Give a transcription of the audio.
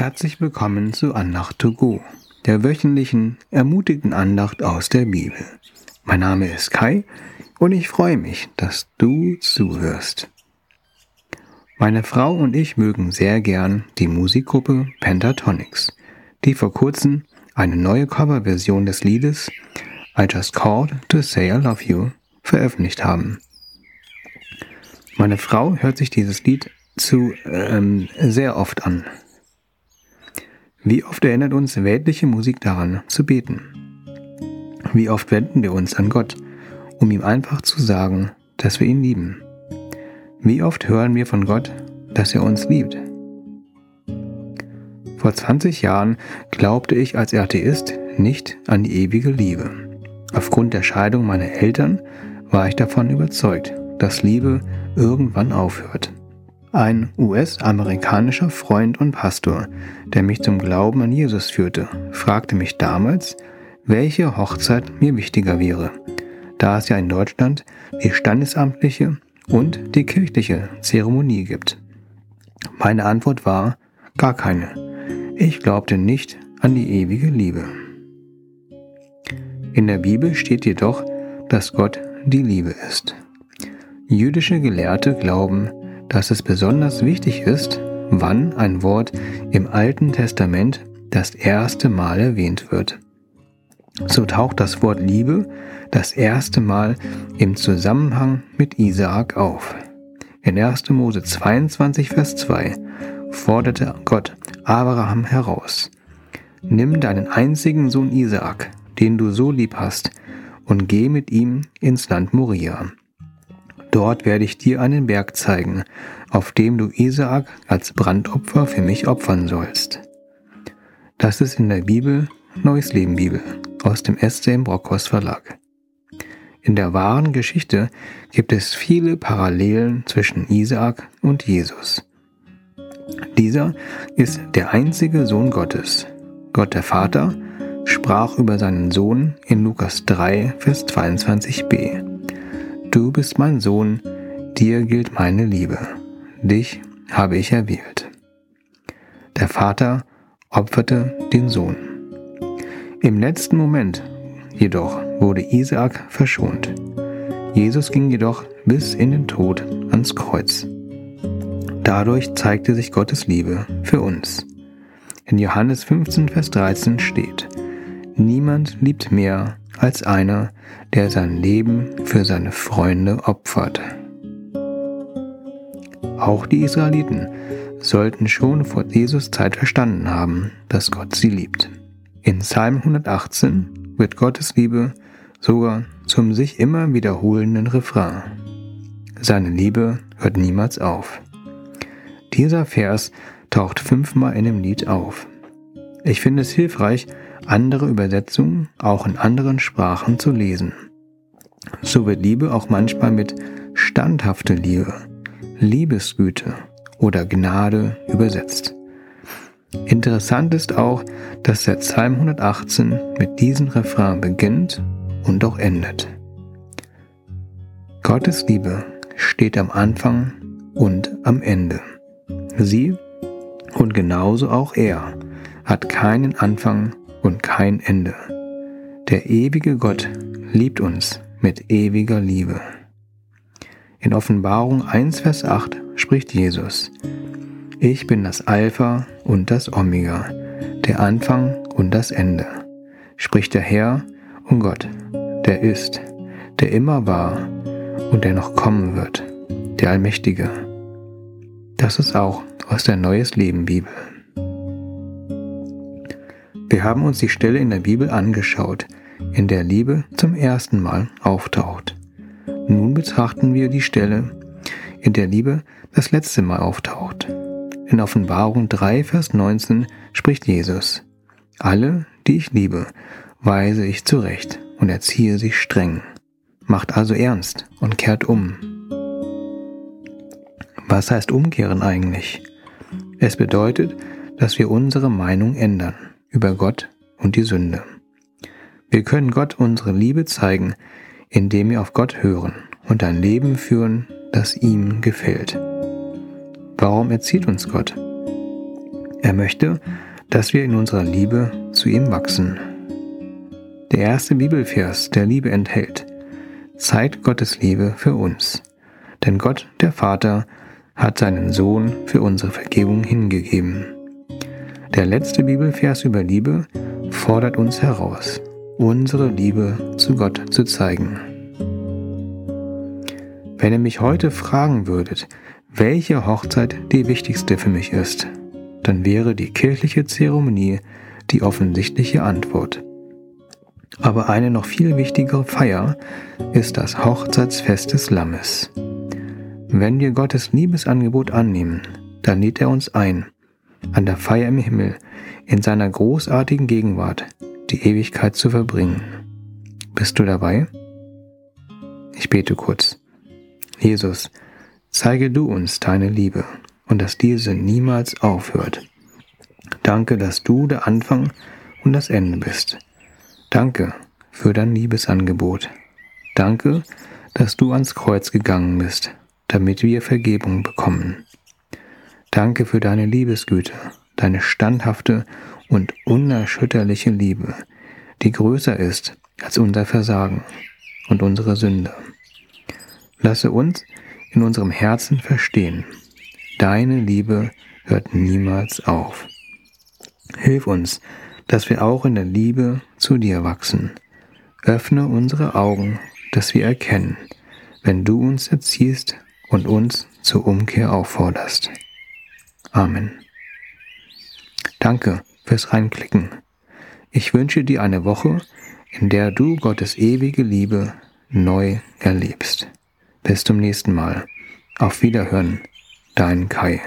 Herzlich willkommen zu Andacht to go, der wöchentlichen ermutigten Andacht aus der Bibel. Mein Name ist Kai und ich freue mich, dass du zuhörst. Meine Frau und ich mögen sehr gern die Musikgruppe Pentatonics, die vor kurzem eine neue Coverversion des Liedes I Just Called to Say I Love You veröffentlicht haben. Meine Frau hört sich dieses Lied zu ähm, sehr oft an. Wie oft erinnert uns weltliche Musik daran, zu beten? Wie oft wenden wir uns an Gott, um ihm einfach zu sagen, dass wir ihn lieben? Wie oft hören wir von Gott, dass er uns liebt? Vor 20 Jahren glaubte ich als Atheist nicht an die ewige Liebe. Aufgrund der Scheidung meiner Eltern war ich davon überzeugt, dass Liebe irgendwann aufhört. Ein US-amerikanischer Freund und Pastor, der mich zum Glauben an Jesus führte, fragte mich damals, welche Hochzeit mir wichtiger wäre, da es ja in Deutschland die standesamtliche und die kirchliche Zeremonie gibt. Meine Antwort war gar keine. Ich glaubte nicht an die ewige Liebe. In der Bibel steht jedoch, dass Gott die Liebe ist. Jüdische Gelehrte glauben, dass es besonders wichtig ist, wann ein Wort im Alten Testament das erste Mal erwähnt wird. So taucht das Wort Liebe das erste Mal im Zusammenhang mit Isaak auf. In 1. Mose 22, Vers 2 forderte Gott Abraham heraus. Nimm deinen einzigen Sohn Isaak, den du so lieb hast, und geh mit ihm ins Land Moria. Dort werde ich dir einen Berg zeigen, auf dem du Isaak als Brandopfer für mich opfern sollst. Das ist in der Bibel Neues Leben Bibel aus dem SCM Brockhaus Verlag. In der wahren Geschichte gibt es viele Parallelen zwischen Isaak und Jesus. Dieser ist der einzige Sohn Gottes. Gott der Vater sprach über seinen Sohn in Lukas 3, Vers 22b. Du bist mein Sohn, dir gilt meine Liebe, dich habe ich erwählt. Der Vater opferte den Sohn. Im letzten Moment jedoch wurde Isaak verschont. Jesus ging jedoch bis in den Tod ans Kreuz. Dadurch zeigte sich Gottes Liebe für uns. In Johannes 15, Vers 13 steht, Niemand liebt mehr als einer, der sein Leben für seine Freunde opfert. Auch die Israeliten sollten schon vor Jesus Zeit verstanden haben, dass Gott sie liebt. In Psalm 118 wird Gottes Liebe sogar zum sich immer wiederholenden Refrain. Seine Liebe hört niemals auf. Dieser Vers taucht fünfmal in dem Lied auf. Ich finde es hilfreich, andere Übersetzungen auch in anderen Sprachen zu lesen. So wird Liebe auch manchmal mit standhafte Liebe, Liebesgüte oder Gnade übersetzt. Interessant ist auch, dass der Psalm 118 mit diesem Refrain beginnt und auch endet. Gottes Liebe steht am Anfang und am Ende. Sie und genauso auch er hat keinen Anfang und kein Ende. Der ewige Gott liebt uns mit ewiger Liebe. In Offenbarung 1, Vers 8 spricht Jesus, Ich bin das Alpha und das Omega, der Anfang und das Ende, spricht der Herr und Gott, der ist, der immer war und der noch kommen wird, der Allmächtige. Das ist auch aus der Neues Leben Bibel. Wir haben uns die Stelle in der Bibel angeschaut, in der Liebe zum ersten Mal auftaucht. Nun betrachten wir die Stelle, in der Liebe das letzte Mal auftaucht. In Offenbarung 3, Vers 19 spricht Jesus, Alle, die ich liebe, weise ich zurecht und erziehe sie streng. Macht also ernst und kehrt um. Was heißt umkehren eigentlich? Es bedeutet, dass wir unsere Meinung ändern über Gott und die Sünde. Wir können Gott unsere Liebe zeigen, indem wir auf Gott hören und ein Leben führen, das ihm gefällt. Warum erzieht uns Gott? Er möchte, dass wir in unserer Liebe zu ihm wachsen. Der erste Bibelvers der Liebe enthält, zeigt Gottes Liebe für uns. Denn Gott, der Vater, hat seinen Sohn für unsere Vergebung hingegeben. Der letzte Bibelvers über Liebe fordert uns heraus, unsere Liebe zu Gott zu zeigen. Wenn ihr mich heute fragen würdet, welche Hochzeit die wichtigste für mich ist, dann wäre die kirchliche Zeremonie die offensichtliche Antwort. Aber eine noch viel wichtigere Feier ist das Hochzeitsfest des Lammes. Wenn wir Gottes Liebesangebot annehmen, dann lädt er uns ein, an der Feier im Himmel, in seiner großartigen Gegenwart, die Ewigkeit zu verbringen. Bist du dabei? Ich bete kurz. Jesus, zeige du uns deine Liebe und dass diese niemals aufhört. Danke, dass du der Anfang und das Ende bist. Danke für dein Liebesangebot. Danke, dass du ans Kreuz gegangen bist, damit wir Vergebung bekommen. Danke für deine Liebesgüte, deine standhafte und unerschütterliche Liebe, die größer ist als unser Versagen und unsere Sünde. Lasse uns in unserem Herzen verstehen, deine Liebe hört niemals auf. Hilf uns, dass wir auch in der Liebe zu dir wachsen. Öffne unsere Augen, dass wir erkennen, wenn du uns erziehst und uns zur Umkehr aufforderst. Amen. Danke fürs Reinklicken. Ich wünsche dir eine Woche, in der du Gottes ewige Liebe neu erlebst. Bis zum nächsten Mal. Auf Wiederhören, dein Kai.